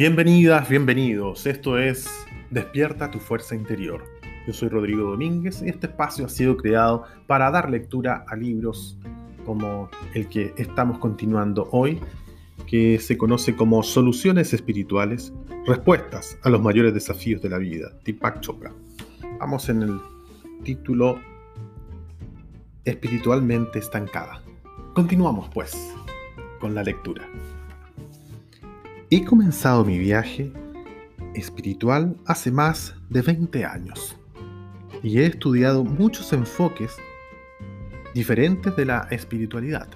Bienvenidas, bienvenidos. Esto es Despierta tu fuerza interior. Yo soy Rodrigo Domínguez y este espacio ha sido creado para dar lectura a libros como el que estamos continuando hoy, que se conoce como Soluciones Espirituales, Respuestas a los mayores desafíos de la vida, Deepak Chopra. Vamos en el título Espiritualmente estancada. Continuamos pues con la lectura. He comenzado mi viaje espiritual hace más de 20 años y he estudiado muchos enfoques diferentes de la espiritualidad.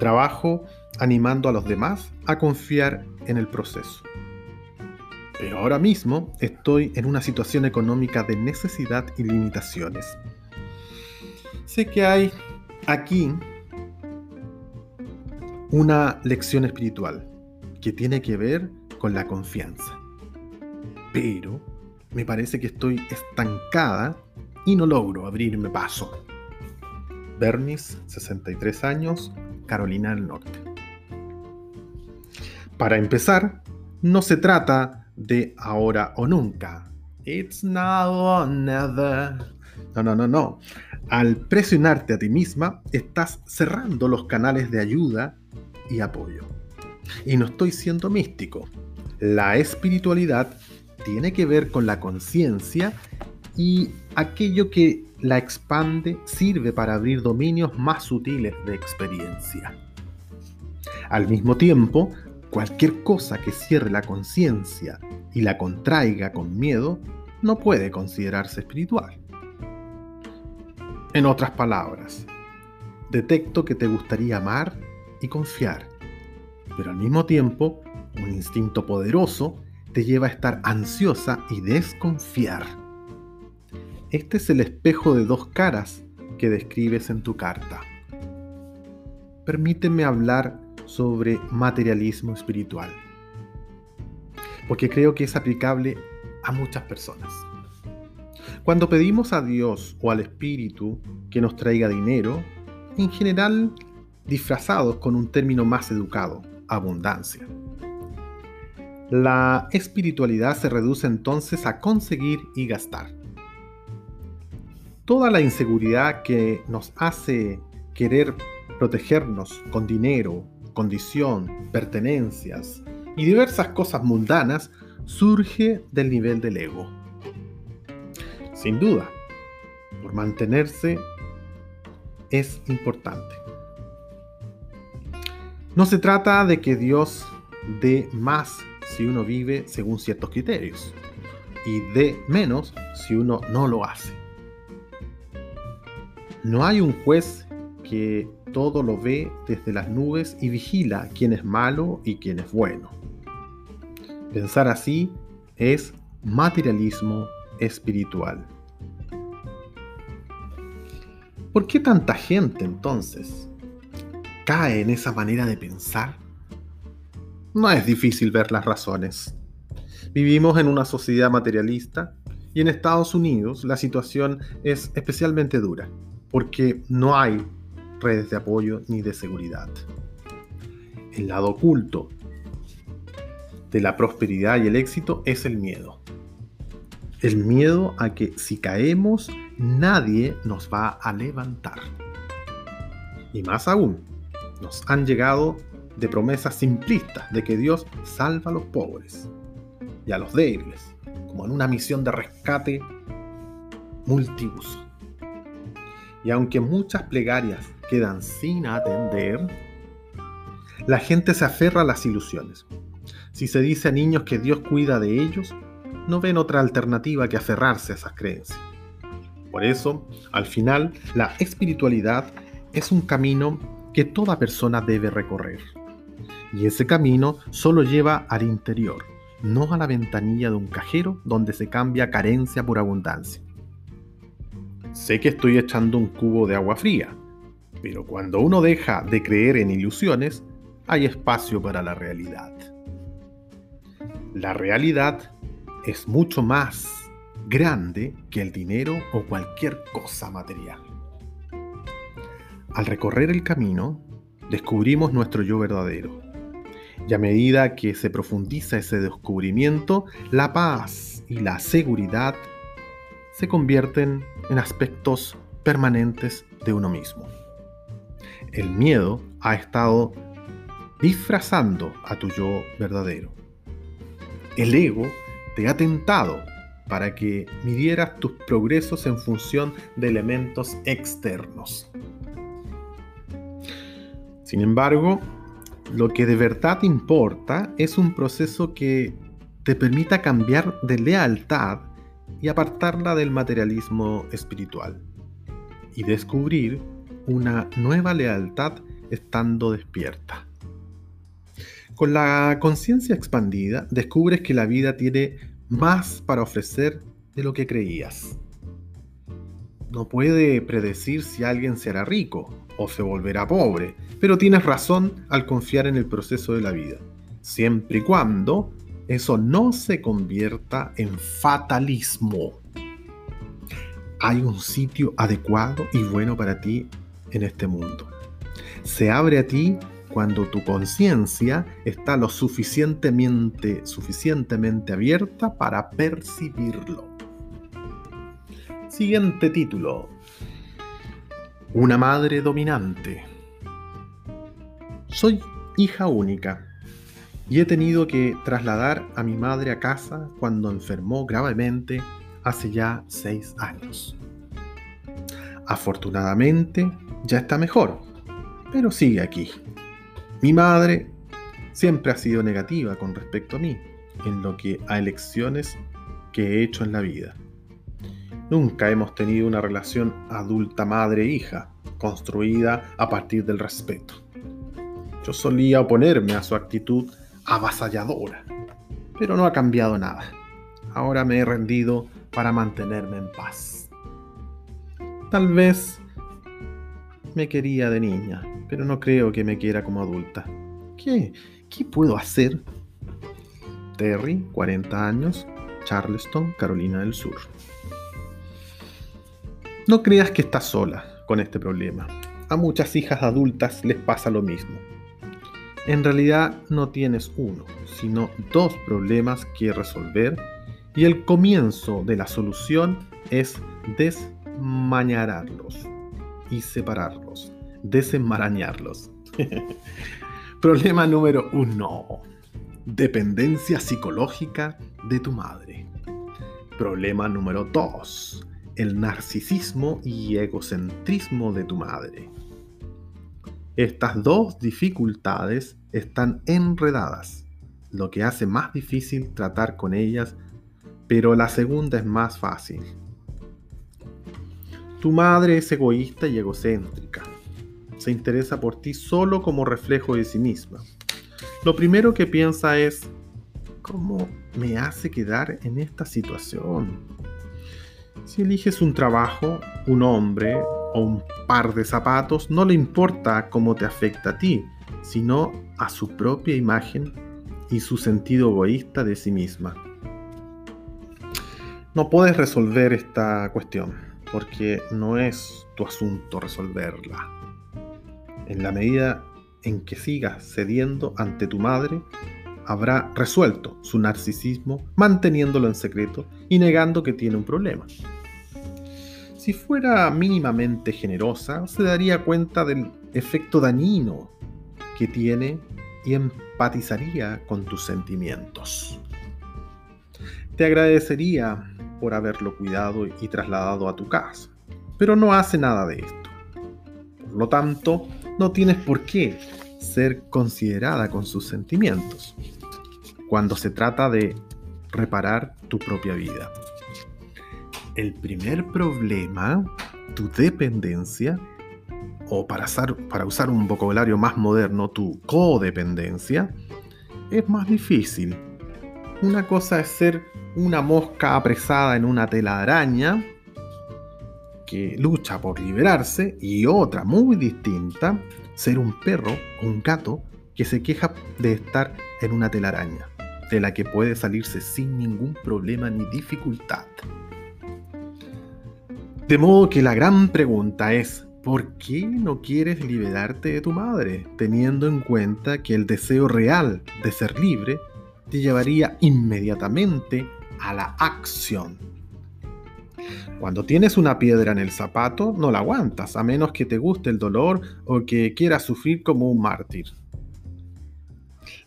Trabajo animando a los demás a confiar en el proceso. Pero ahora mismo estoy en una situación económica de necesidad y limitaciones. Sé que hay aquí una lección espiritual que tiene que ver con la confianza. Pero me parece que estoy estancada y no logro abrirme paso. Bernice, 63 años, Carolina del Norte. Para empezar, no se trata de ahora o nunca. It's now or never. No, no, no, no. Al presionarte a ti misma, estás cerrando los canales de ayuda y apoyo. Y no estoy siendo místico. La espiritualidad tiene que ver con la conciencia y aquello que la expande sirve para abrir dominios más sutiles de experiencia. Al mismo tiempo, cualquier cosa que cierre la conciencia y la contraiga con miedo no puede considerarse espiritual. En otras palabras, detecto que te gustaría amar y confiar, pero al mismo tiempo, un instinto poderoso te lleva a estar ansiosa y desconfiar. Este es el espejo de dos caras que describes en tu carta. Permíteme hablar sobre materialismo espiritual, porque creo que es aplicable a muchas personas. Cuando pedimos a Dios o al Espíritu que nos traiga dinero, en general disfrazados con un término más educado, abundancia. La espiritualidad se reduce entonces a conseguir y gastar. Toda la inseguridad que nos hace querer protegernos con dinero, condición, pertenencias y diversas cosas mundanas surge del nivel del ego. Sin duda, por mantenerse es importante. No se trata de que Dios dé más si uno vive según ciertos criterios y dé menos si uno no lo hace. No hay un juez que todo lo ve desde las nubes y vigila quién es malo y quién es bueno. Pensar así es materialismo espiritual. ¿Por qué tanta gente entonces cae en esa manera de pensar? No es difícil ver las razones. Vivimos en una sociedad materialista y en Estados Unidos la situación es especialmente dura porque no hay redes de apoyo ni de seguridad. El lado oculto de la prosperidad y el éxito es el miedo. El miedo a que si caemos nadie nos va a levantar. Y más aún, nos han llegado de promesas simplistas de que Dios salva a los pobres y a los débiles, como en una misión de rescate multiuso. Y aunque muchas plegarias quedan sin atender, la gente se aferra a las ilusiones. Si se dice a niños que Dios cuida de ellos, no ven otra alternativa que aferrarse a esas creencias. Por eso, al final, la espiritualidad es un camino que toda persona debe recorrer. Y ese camino solo lleva al interior, no a la ventanilla de un cajero donde se cambia carencia por abundancia. Sé que estoy echando un cubo de agua fría, pero cuando uno deja de creer en ilusiones, hay espacio para la realidad. La realidad es mucho más grande que el dinero o cualquier cosa material. Al recorrer el camino, descubrimos nuestro yo verdadero. Y a medida que se profundiza ese descubrimiento, la paz y la seguridad se convierten en aspectos permanentes de uno mismo. El miedo ha estado disfrazando a tu yo verdadero. El ego te ha tentado para que midieras tus progresos en función de elementos externos. Sin embargo, lo que de verdad importa es un proceso que te permita cambiar de lealtad y apartarla del materialismo espiritual y descubrir una nueva lealtad estando despierta. Con la conciencia expandida, descubres que la vida tiene más para ofrecer de lo que creías. No puede predecir si alguien será rico o se volverá pobre, pero tienes razón al confiar en el proceso de la vida, siempre y cuando eso no se convierta en fatalismo. Hay un sitio adecuado y bueno para ti en este mundo. Se abre a ti cuando tu conciencia está lo suficientemente, suficientemente abierta para percibirlo. Siguiente título. Una madre dominante. Soy hija única y he tenido que trasladar a mi madre a casa cuando enfermó gravemente hace ya seis años. Afortunadamente ya está mejor, pero sigue aquí. Mi madre siempre ha sido negativa con respecto a mí, en lo que a elecciones que he hecho en la vida. Nunca hemos tenido una relación adulta madre-hija, construida a partir del respeto. Yo solía oponerme a su actitud avasalladora, pero no ha cambiado nada. Ahora me he rendido para mantenerme en paz. Tal vez me quería de niña, pero no creo que me quiera como adulta. ¿Qué? ¿Qué puedo hacer? Terry, 40 años, Charleston, Carolina del Sur. No creas que estás sola con este problema. A muchas hijas adultas les pasa lo mismo. En realidad no tienes uno, sino dos problemas que resolver y el comienzo de la solución es desmañararlos y separarlos, desenmarañarlos. Problema número uno. Dependencia psicológica de tu madre. Problema número dos. El narcisismo y egocentrismo de tu madre. Estas dos dificultades están enredadas, lo que hace más difícil tratar con ellas, pero la segunda es más fácil. Tu madre es egoísta y egocéntrica. Se interesa por ti solo como reflejo de sí misma. Lo primero que piensa es, ¿cómo me hace quedar en esta situación? Si eliges un trabajo, un hombre o un par de zapatos, no le importa cómo te afecta a ti, sino a su propia imagen y su sentido egoísta de sí misma. No puedes resolver esta cuestión porque no es tu asunto resolverla. En la medida en que sigas cediendo ante tu madre, habrá resuelto su narcisismo manteniéndolo en secreto y negando que tiene un problema. Si fuera mínimamente generosa, se daría cuenta del efecto dañino que tiene y empatizaría con tus sentimientos. Te agradecería por haberlo cuidado y trasladado a tu casa, pero no hace nada de esto. Por lo tanto, no tienes por qué ser considerada con sus sentimientos cuando se trata de reparar tu propia vida. El primer problema, tu dependencia, o para usar, para usar un vocabulario más moderno, tu codependencia, es más difícil. Una cosa es ser una mosca apresada en una telaraña que lucha por liberarse y otra muy distinta, ser un perro o un gato que se queja de estar en una telaraña, de la que puede salirse sin ningún problema ni dificultad. De modo que la gran pregunta es, ¿Por qué no quieres liberarte de tu madre, teniendo en cuenta que el deseo real de ser libre te llevaría inmediatamente a la acción? Cuando tienes una piedra en el zapato, no la aguantas, a menos que te guste el dolor o que quieras sufrir como un mártir.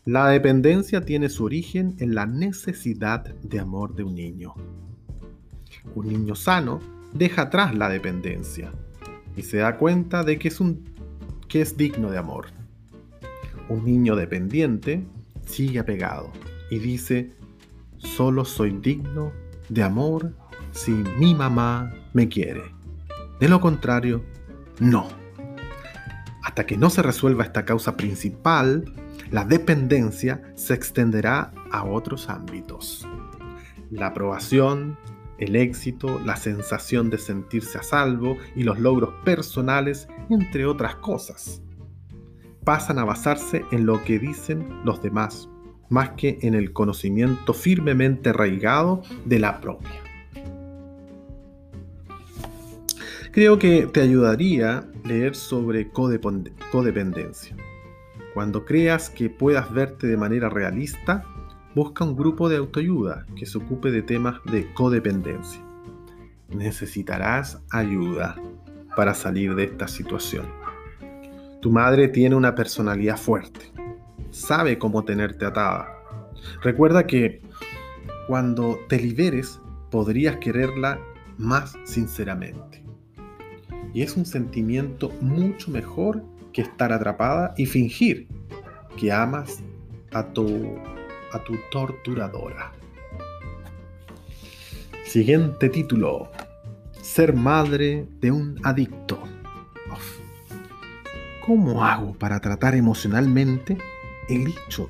La dependencia tiene su origen en la necesidad de amor de un niño. Un niño sano deja atrás la dependencia y se da cuenta de que es, un, que es digno de amor. Un niño dependiente sigue apegado y dice, solo soy digno de amor si mi mamá me quiere. De lo contrario, no. Hasta que no se resuelva esta causa principal, la dependencia se extenderá a otros ámbitos. La aprobación, el éxito, la sensación de sentirse a salvo y los logros personales, entre otras cosas. Pasan a basarse en lo que dicen los demás, más que en el conocimiento firmemente arraigado de la propia. Creo que te ayudaría leer sobre codependencia. Cuando creas que puedas verte de manera realista, busca un grupo de autoayuda que se ocupe de temas de codependencia. Necesitarás ayuda para salir de esta situación. Tu madre tiene una personalidad fuerte. Sabe cómo tenerte atada. Recuerda que cuando te liberes podrías quererla más sinceramente. Y es un sentimiento mucho mejor que estar atrapada y fingir que amas a tu a tu torturadora. Siguiente título. Ser madre de un adicto. ¿Cómo hago para tratar emocionalmente el hecho,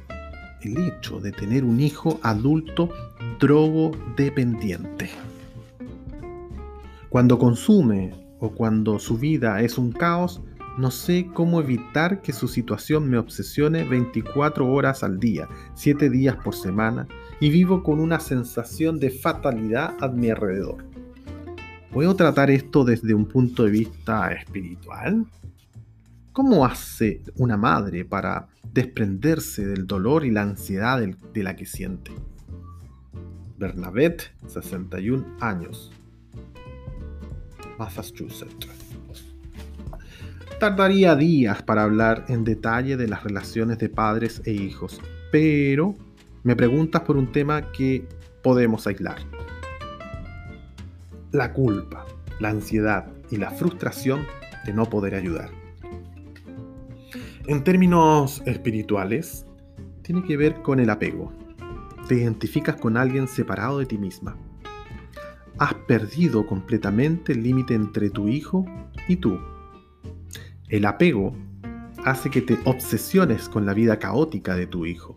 el hecho de tener un hijo adulto drogodependiente? Cuando consume o cuando su vida es un caos, no sé cómo evitar que su situación me obsesione 24 horas al día, 7 días por semana, y vivo con una sensación de fatalidad a mi alrededor. ¿Puedo tratar esto desde un punto de vista espiritual? ¿Cómo hace una madre para desprenderse del dolor y la ansiedad de la que siente? Bernadette, 61 años, Massachusetts. Tardaría días para hablar en detalle de las relaciones de padres e hijos, pero me preguntas por un tema que podemos aislar. La culpa, la ansiedad y la frustración de no poder ayudar. En términos espirituales, tiene que ver con el apego. Te identificas con alguien separado de ti misma. Has perdido completamente el límite entre tu hijo y tú el apego hace que te obsesiones con la vida caótica de tu hijo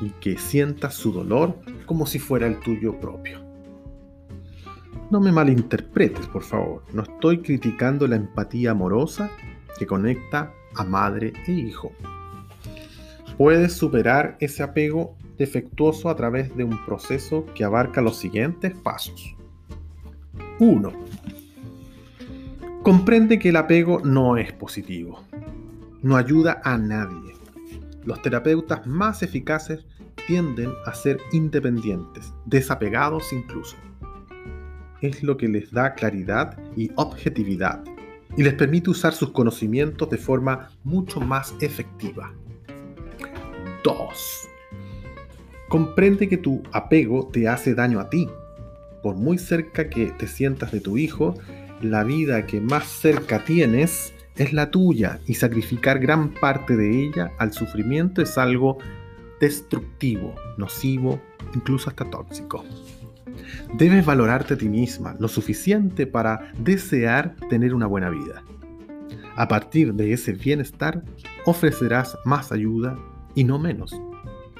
y que sientas su dolor como si fuera el tuyo propio. No me malinterpretes, por favor. No estoy criticando la empatía amorosa que conecta a madre e hijo. Puedes superar ese apego defectuoso a través de un proceso que abarca los siguientes pasos. 1. Comprende que el apego no es positivo. No ayuda a nadie. Los terapeutas más eficaces tienden a ser independientes, desapegados incluso. Es lo que les da claridad y objetividad y les permite usar sus conocimientos de forma mucho más efectiva. 2. Comprende que tu apego te hace daño a ti. Por muy cerca que te sientas de tu hijo, la vida que más cerca tienes es la tuya y sacrificar gran parte de ella al sufrimiento es algo destructivo, nocivo, incluso hasta tóxico. Debes valorarte a ti misma lo suficiente para desear tener una buena vida. A partir de ese bienestar, ofrecerás más ayuda y no menos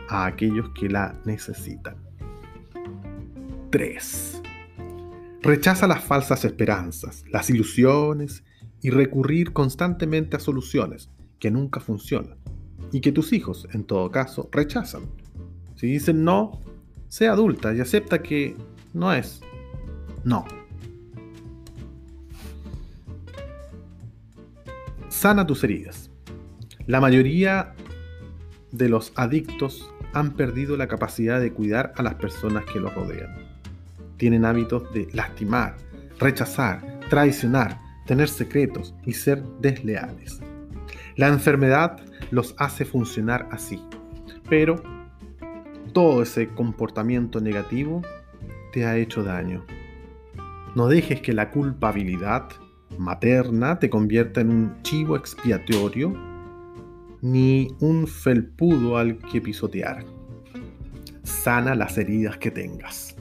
a aquellos que la necesitan. 3. Rechaza las falsas esperanzas, las ilusiones y recurrir constantemente a soluciones que nunca funcionan y que tus hijos, en todo caso, rechazan. Si dicen no, sea adulta y acepta que no es no. Sana tus heridas. La mayoría de los adictos han perdido la capacidad de cuidar a las personas que los rodean. Tienen hábitos de lastimar, rechazar, traicionar, tener secretos y ser desleales. La enfermedad los hace funcionar así, pero todo ese comportamiento negativo te ha hecho daño. No dejes que la culpabilidad materna te convierta en un chivo expiatorio ni un felpudo al que pisotear. Sana las heridas que tengas.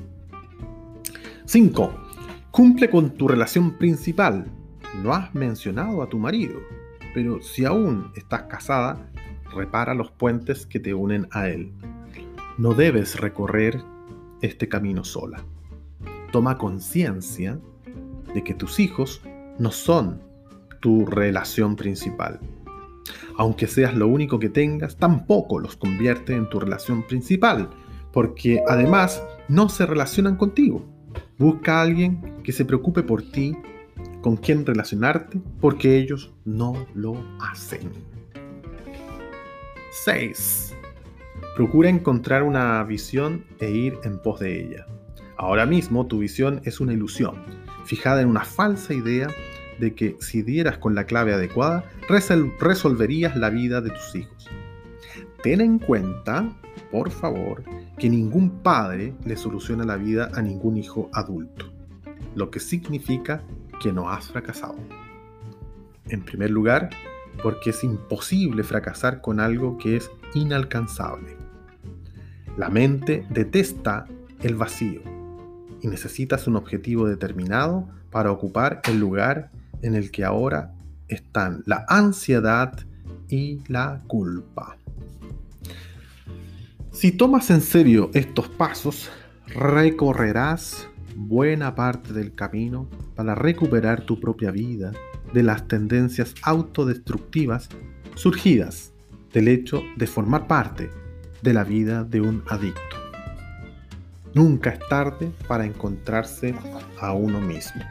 5. Cumple con tu relación principal. No has mencionado a tu marido, pero si aún estás casada, repara los puentes que te unen a él. No debes recorrer este camino sola. Toma conciencia de que tus hijos no son tu relación principal. Aunque seas lo único que tengas, tampoco los convierte en tu relación principal, porque además no se relacionan contigo. Busca a alguien que se preocupe por ti, con quien relacionarte, porque ellos no lo hacen. 6. Procura encontrar una visión e ir en pos de ella. Ahora mismo tu visión es una ilusión, fijada en una falsa idea de que si dieras con la clave adecuada, resolverías la vida de tus hijos. Ten en cuenta, por favor, que ningún padre le soluciona la vida a ningún hijo adulto, lo que significa que no has fracasado. En primer lugar, porque es imposible fracasar con algo que es inalcanzable. La mente detesta el vacío y necesitas un objetivo determinado para ocupar el lugar en el que ahora están la ansiedad y la culpa. Si tomas en serio estos pasos, recorrerás buena parte del camino para recuperar tu propia vida de las tendencias autodestructivas surgidas del hecho de formar parte de la vida de un adicto. Nunca es tarde para encontrarse a uno mismo.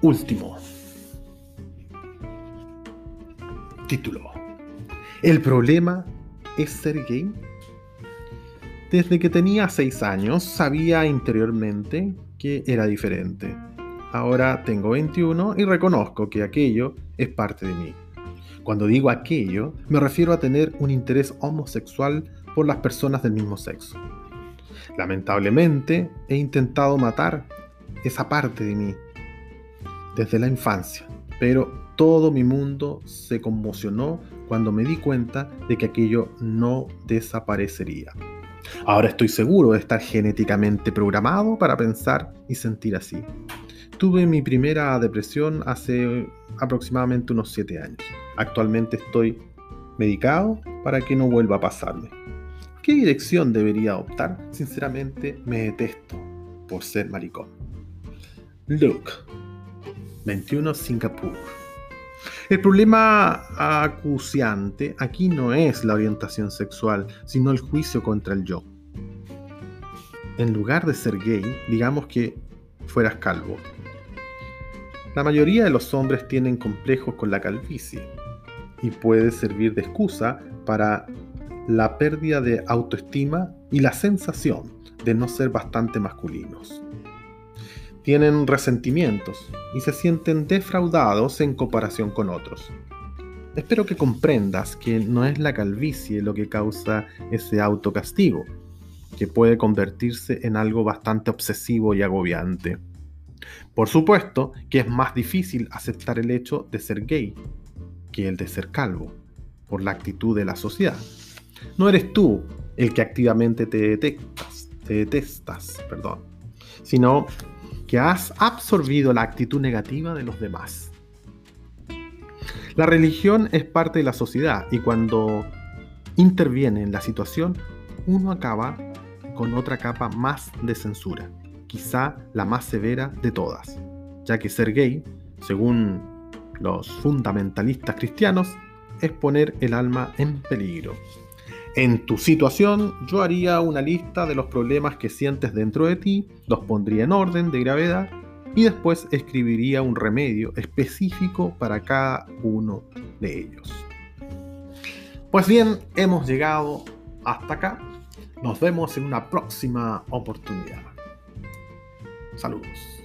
Último. Título. El problema es ser gay. Desde que tenía 6 años sabía interiormente que era diferente. Ahora tengo 21 y reconozco que aquello es parte de mí. Cuando digo aquello, me refiero a tener un interés homosexual por las personas del mismo sexo. Lamentablemente, he intentado matar esa parte de mí desde la infancia, pero todo mi mundo se conmocionó cuando me di cuenta de que aquello no desaparecería. Ahora estoy seguro de estar genéticamente programado para pensar y sentir así. Tuve mi primera depresión hace aproximadamente unos 7 años. Actualmente estoy medicado para que no vuelva a pasarme. ¿Qué dirección debería optar? Sinceramente me detesto por ser maricón. Luke, 21 Singapur. El problema acuciante aquí no es la orientación sexual, sino el juicio contra el yo. En lugar de ser gay, digamos que fueras calvo. La mayoría de los hombres tienen complejos con la calvicie y puede servir de excusa para la pérdida de autoestima y la sensación de no ser bastante masculinos tienen resentimientos y se sienten defraudados en comparación con otros. Espero que comprendas que no es la calvicie lo que causa ese autocastigo, que puede convertirse en algo bastante obsesivo y agobiante. Por supuesto que es más difícil aceptar el hecho de ser gay que el de ser calvo, por la actitud de la sociedad. No eres tú el que activamente te detectas, te detestas, perdón, sino que has absorbido la actitud negativa de los demás. La religión es parte de la sociedad y cuando interviene en la situación, uno acaba con otra capa más de censura, quizá la más severa de todas, ya que ser gay, según los fundamentalistas cristianos, es poner el alma en peligro. En tu situación, yo haría una lista de los problemas que sientes dentro de ti, los pondría en orden de gravedad y después escribiría un remedio específico para cada uno de ellos. Pues bien, hemos llegado hasta acá. Nos vemos en una próxima oportunidad. Saludos.